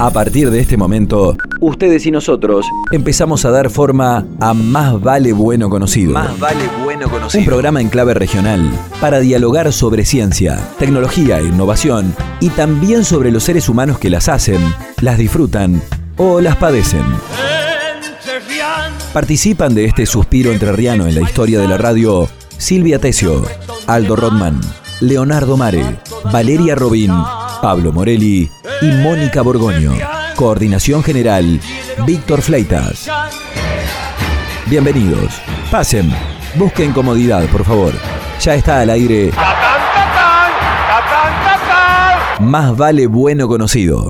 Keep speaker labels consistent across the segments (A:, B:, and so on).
A: A partir de este momento, ustedes y nosotros empezamos a dar forma a Más Vale Bueno Conocido.
B: Más vale bueno conocido.
A: Un programa en clave regional para dialogar sobre ciencia, tecnología e innovación y también sobre los seres humanos que las hacen, las disfrutan o las padecen. Participan de este suspiro entrerriano en la historia de la radio Silvia Tesio, Aldo Rodman, Leonardo Mare, Valeria Robín, Pablo Morelli y Mónica Borgoño. Coordinación General, Víctor Fleitas. Bienvenidos. Pasen. Busquen comodidad, por favor. Ya está al aire. Más vale bueno conocido.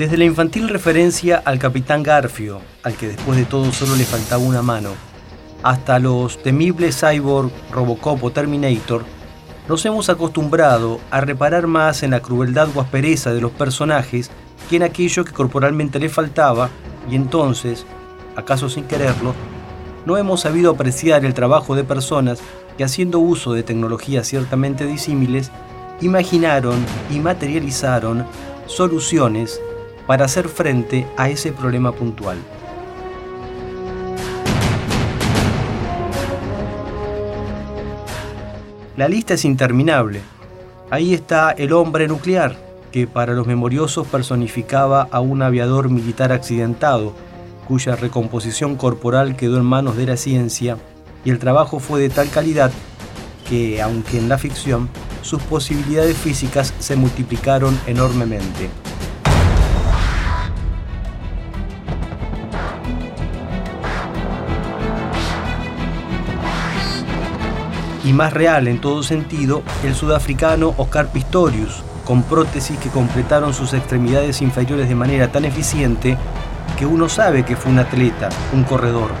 C: Desde la infantil referencia al capitán Garfio, al que después de todo solo le faltaba una mano, hasta los temibles cyborg, Robocop o Terminator, nos hemos acostumbrado a reparar más en la crueldad o aspereza de los personajes que en aquello que corporalmente le faltaba y entonces, acaso sin quererlo, no hemos sabido apreciar el trabajo de personas que haciendo uso de tecnologías ciertamente disímiles, imaginaron y materializaron soluciones para hacer frente a ese problema puntual. La lista es interminable. Ahí está el hombre nuclear, que para los memoriosos personificaba a un aviador militar accidentado, cuya recomposición corporal quedó en manos de la ciencia, y el trabajo fue de tal calidad que, aunque en la ficción, sus posibilidades físicas se multiplicaron enormemente. Y más real en todo sentido, el sudafricano Oscar Pistorius, con prótesis que completaron sus extremidades inferiores de manera tan eficiente que uno sabe que fue un atleta, un corredor,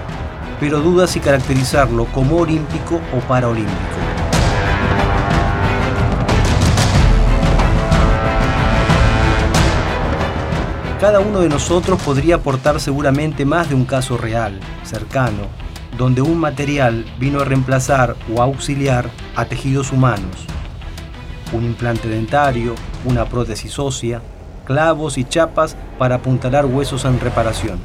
C: pero duda si caracterizarlo como olímpico o paraolímpico. Cada uno de nosotros podría aportar seguramente más de un caso real, cercano, donde un material vino a reemplazar o auxiliar a tejidos humanos. Un implante dentario, una prótesis ósea, clavos y chapas para apuntalar huesos en reparación.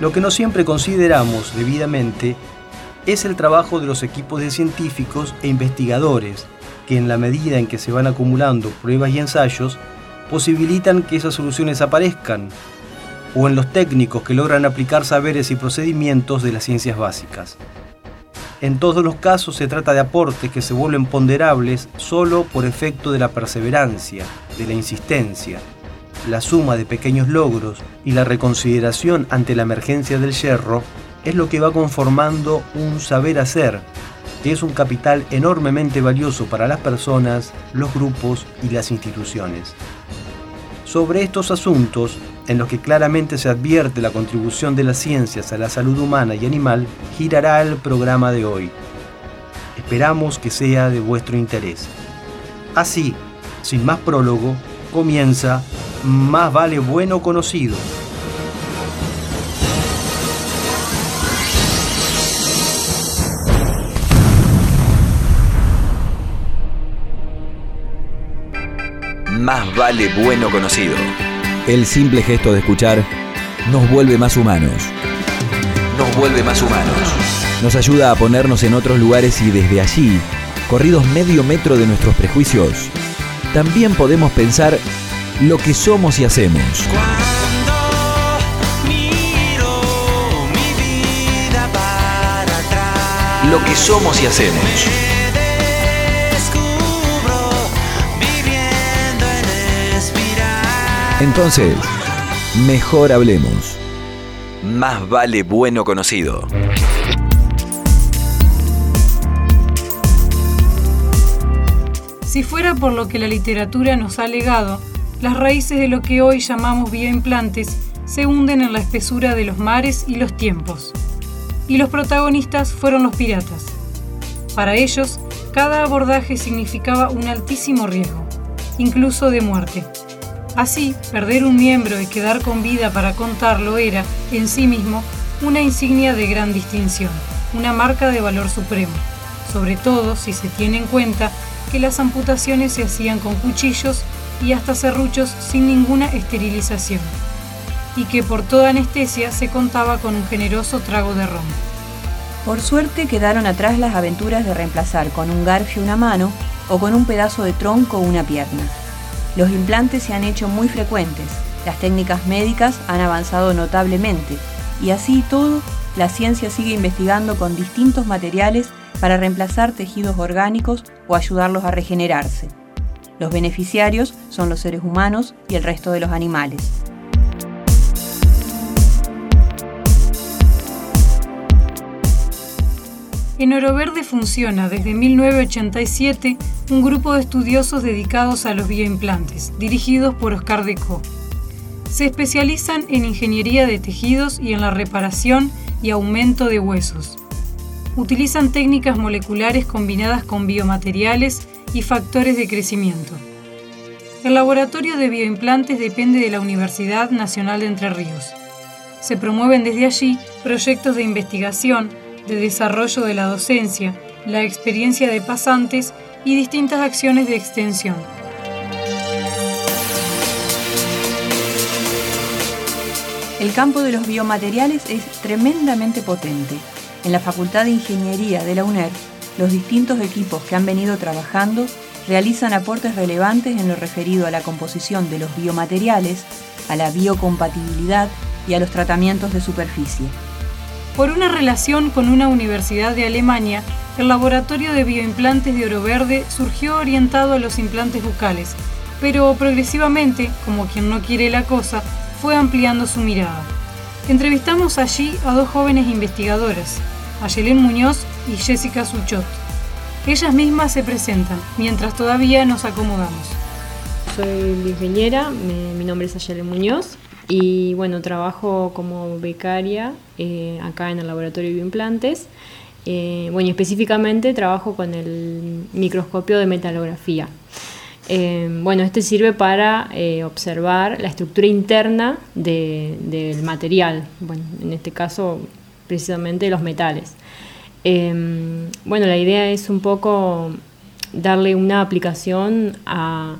C: Lo que no siempre consideramos debidamente es el trabajo de los equipos de científicos e investigadores, que en la medida en que se van acumulando pruebas y ensayos, posibilitan que esas soluciones aparezcan, o en los técnicos que logran aplicar saberes y procedimientos de las ciencias básicas. En todos los casos se trata de aportes que se vuelven ponderables solo por efecto de la perseverancia, de la insistencia, la suma de pequeños logros y la reconsideración ante la emergencia del yerro es lo que va conformando un saber hacer, que es un capital enormemente valioso para las personas, los grupos y las instituciones. Sobre estos asuntos, en los que claramente se advierte la contribución de las ciencias a la salud humana y animal, girará el programa de hoy. Esperamos que sea de vuestro interés. Así, sin más prólogo, comienza Más vale bueno conocido.
A: Más vale bueno conocido. El simple gesto de escuchar nos vuelve más humanos. Nos vuelve más humanos. Nos ayuda a ponernos en otros lugares y desde allí, corridos medio metro de nuestros prejuicios, también podemos pensar lo que somos y hacemos. Lo que somos y hacemos. Entonces, mejor hablemos. Más vale bueno conocido.
D: Si fuera por lo que la literatura nos ha legado, las raíces de lo que hoy llamamos bioimplantes se hunden en la espesura de los mares y los tiempos. Y los protagonistas fueron los piratas. Para ellos, cada abordaje significaba un altísimo riesgo, incluso de muerte. Así, perder un miembro y quedar con vida para contarlo era, en sí mismo, una insignia de gran distinción, una marca de valor supremo, sobre todo si se tiene en cuenta que las amputaciones se hacían con cuchillos y hasta serruchos sin ninguna esterilización, y que por toda anestesia se contaba con un generoso trago de ron.
B: Por suerte quedaron atrás las aventuras de reemplazar con un garfio una mano o con un pedazo de tronco una pierna. Los implantes se han hecho muy frecuentes, las técnicas médicas han avanzado notablemente y así todo, la ciencia sigue investigando con distintos materiales para reemplazar tejidos orgánicos o ayudarlos a regenerarse. Los beneficiarios son los seres humanos y el resto de los animales.
D: En Oro Verde funciona desde 1987 un grupo de estudiosos dedicados a los bioimplantes, dirigidos por Oscar Deco. Se especializan en ingeniería de tejidos y en la reparación y aumento de huesos. Utilizan técnicas moleculares combinadas con biomateriales y factores de crecimiento. El laboratorio de bioimplantes depende de la Universidad Nacional de Entre Ríos. Se promueven desde allí proyectos de investigación, de desarrollo de la docencia, la experiencia de pasantes y distintas acciones de extensión.
B: El campo de los biomateriales es tremendamente potente. En la Facultad de Ingeniería de la UNER, los distintos equipos que han venido trabajando realizan aportes relevantes en lo referido a la composición de los biomateriales, a la biocompatibilidad y a los tratamientos de superficie.
D: Por una relación con una universidad de Alemania, el laboratorio de bioimplantes de Oro Verde surgió orientado a los implantes bucales, pero progresivamente, como quien no quiere la cosa, fue ampliando su mirada. Entrevistamos allí a dos jóvenes investigadoras, Ayelén Muñoz y Jessica Suchot. Ellas mismas se presentan, mientras todavía nos acomodamos.
E: Soy ingeniera, mi, nombre es Ayelén Muñoz, y bueno, trabajo como becaria eh, acá en el laboratorio de bioimplantes. Eh, bueno, específicamente trabajo con el microscopio de metalografía. Eh, bueno, este sirve para observar la estructura interna del material, bueno, en este caso precisamente los metales. bueno, la idea es un poco darle una aplicación a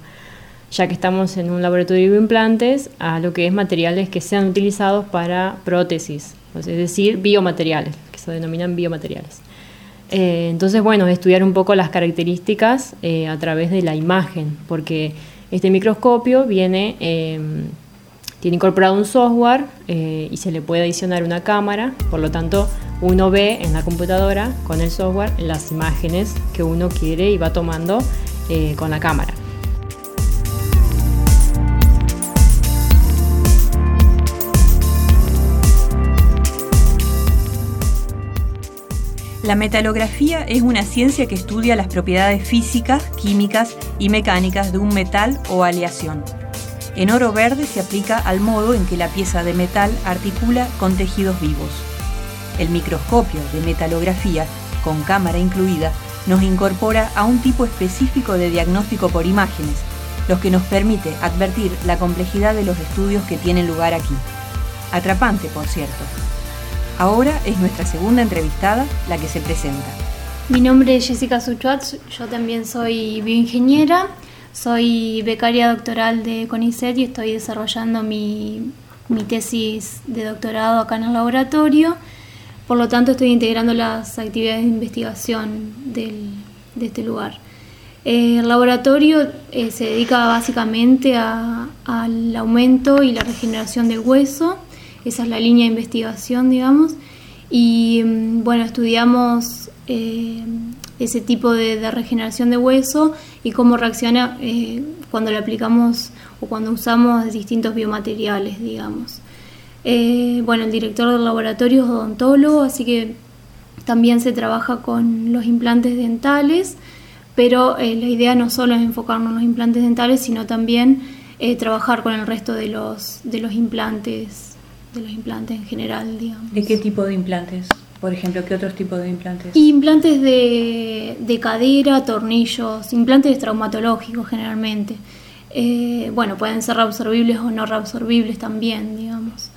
E: ya que estamos en un laboratorio de bioimplantes, a lo que es materiales que sean utilizados para prótesis, es decir, biomateriales, que se denominan biomateriales. Eh, entonces, bueno, estudiar un poco las características eh, a través de la imagen, porque este microscopio viene, em, tiene incorporado un software eh, y se le puede adicionar una cámara, por lo tanto, uno ve en la computadora con el software las imágenes que uno quiere y va tomando con la cámara.
B: La metalografía es una ciencia que estudia las propiedades físicas, químicas y mecánicas de un metal o aleación. En oro verde se aplica al modo en que la pieza de metal articula con tejidos vivos. El microscopio de metalografía, con cámara incluida, nos incorpora a un tipo específico de diagnóstico por imágenes, lo que nos permite advertir la complejidad de los estudios que tienen lugar aquí. Atrapante, por cierto. Ahora es nuestra segunda entrevistada la que se presenta.
F: Mi nombre es Jessica Suchuat, yo también soy bioingeniera, soy becaria doctoral de CONICET y estoy desarrollando mi, tesis de doctorado acá en el laboratorio. Por lo tanto, estoy integrando las actividades de investigación de este lugar. El laboratorio eh, se dedica básicamente al aumento y la regeneración del hueso esa es la línea de investigación, digamos. Y mm, bueno, estudiamos eh, ese tipo de, regeneración de hueso y cómo reacciona eh, cuando le aplicamos o cuando usamos distintos biomateriales, digamos. Eh, bueno, el director del laboratorio es odontólogo, así que también se trabaja con los implantes dentales, pero la idea no solo es enfocarnos en los implantes dentales, sino también trabajar con el resto de los, de los implantes de los implantes en general, digamos.
B: ¿De qué tipo de implantes? Por ejemplo, ¿qué otros tipos de implantes?
F: Implantes de, de cadera, tornillos, implantes traumatológicos generalmente. Eh, bueno, pueden ser reabsorbibles o no reabsorbibles también, digamos.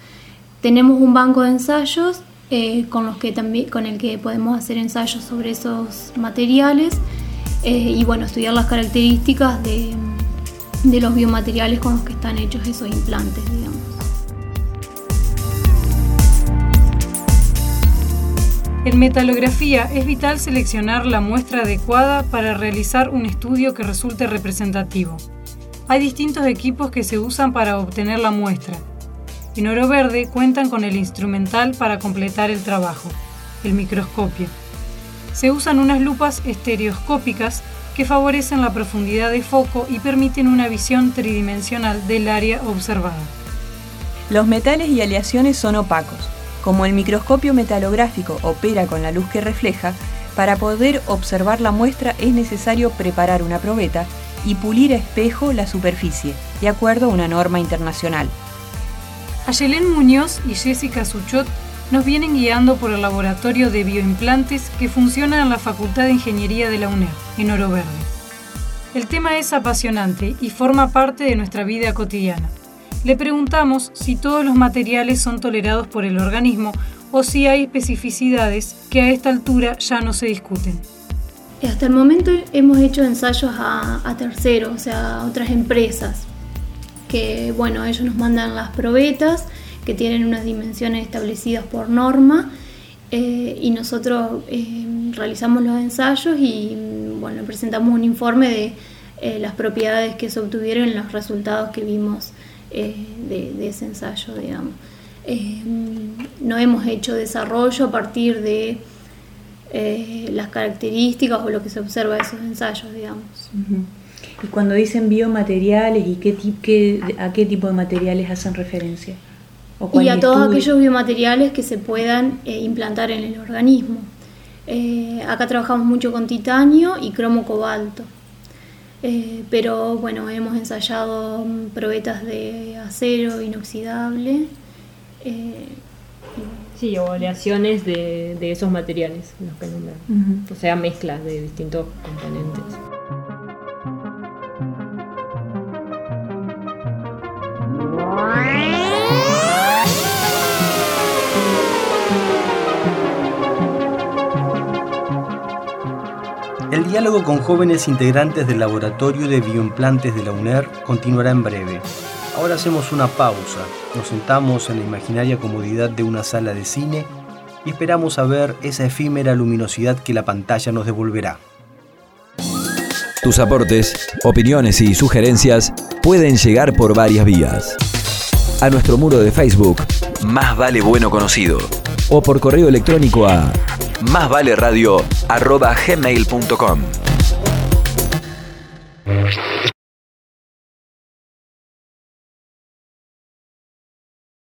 F: Tenemos un banco de ensayos eh, con, los que también, con el que podemos hacer ensayos sobre esos materiales eh, y bueno, estudiar las características de, de los biomateriales con los que están hechos esos implantes, digamos.
D: En metalografía es vital seleccionar la muestra adecuada para realizar un estudio que resulte representativo. Hay distintos equipos que se usan para obtener la muestra. En Oro Verde cuentan con el instrumental para completar el trabajo, el microscopio. Se usan unas lupas estereoscópicas que favorecen la profundidad de foco y permiten una visión tridimensional del área observada.
B: Los metales y aleaciones son opacos, como el microscopio metalográfico opera con la luz que refleja, para poder observar la muestra es necesario preparar una probeta y pulir a espejo la superficie, de acuerdo a una norma internacional.
D: Ayelén Muñoz y Jessica Suchot nos vienen guiando por el laboratorio de bioimplantes que funciona en la Facultad de Ingeniería de la UNED, en Oro Verde. El tema es apasionante y forma parte de nuestra vida cotidiana. Le preguntamos si todos los materiales son tolerados por el organismo o si hay especificidades que a esta altura ya no se discuten.
F: Hasta el momento hemos hecho ensayos a, terceros, o sea, a otras empresas, que bueno, ellos nos mandan las probetas que tienen unas dimensiones establecidas por norma eh, y nosotros eh, realizamos los ensayos y bueno, presentamos un informe de eh, las propiedades que se obtuvieron en los resultados que vimos eh, de, ese ensayo, digamos. Eh, no hemos hecho desarrollo a partir de eh, las características o lo que se observa de esos ensayos, digamos.
B: Y cuando dicen biomateriales, ¿y qué, qué, a qué tipo de materiales hacen referencia?
F: y a todos aquellos biomateriales que se puedan implantar en el organismo. acá trabajamos mucho con titanio y cromo cobalto. Eh, pero bueno, hemos ensayado probetas de acero inoxidable.
E: Eh, sí, o aleaciones de, de, esos materiales, los que nombran. O sea, mezclas de distintos componentes.
C: Diálogo con jóvenes integrantes del Laboratorio de Bioimplantes de la UNER continuará en breve. Ahora hacemos una pausa, nos sentamos en la imaginaria comodidad de una sala de cine y esperamos a ver esa efímera luminosidad que la pantalla nos devolverá.
A: Tus aportes, opiniones y sugerencias pueden llegar por varias vías. A nuestro muro de Facebook, Más Vale Bueno Conocido, o por correo electrónico a más vale radio gmail.com.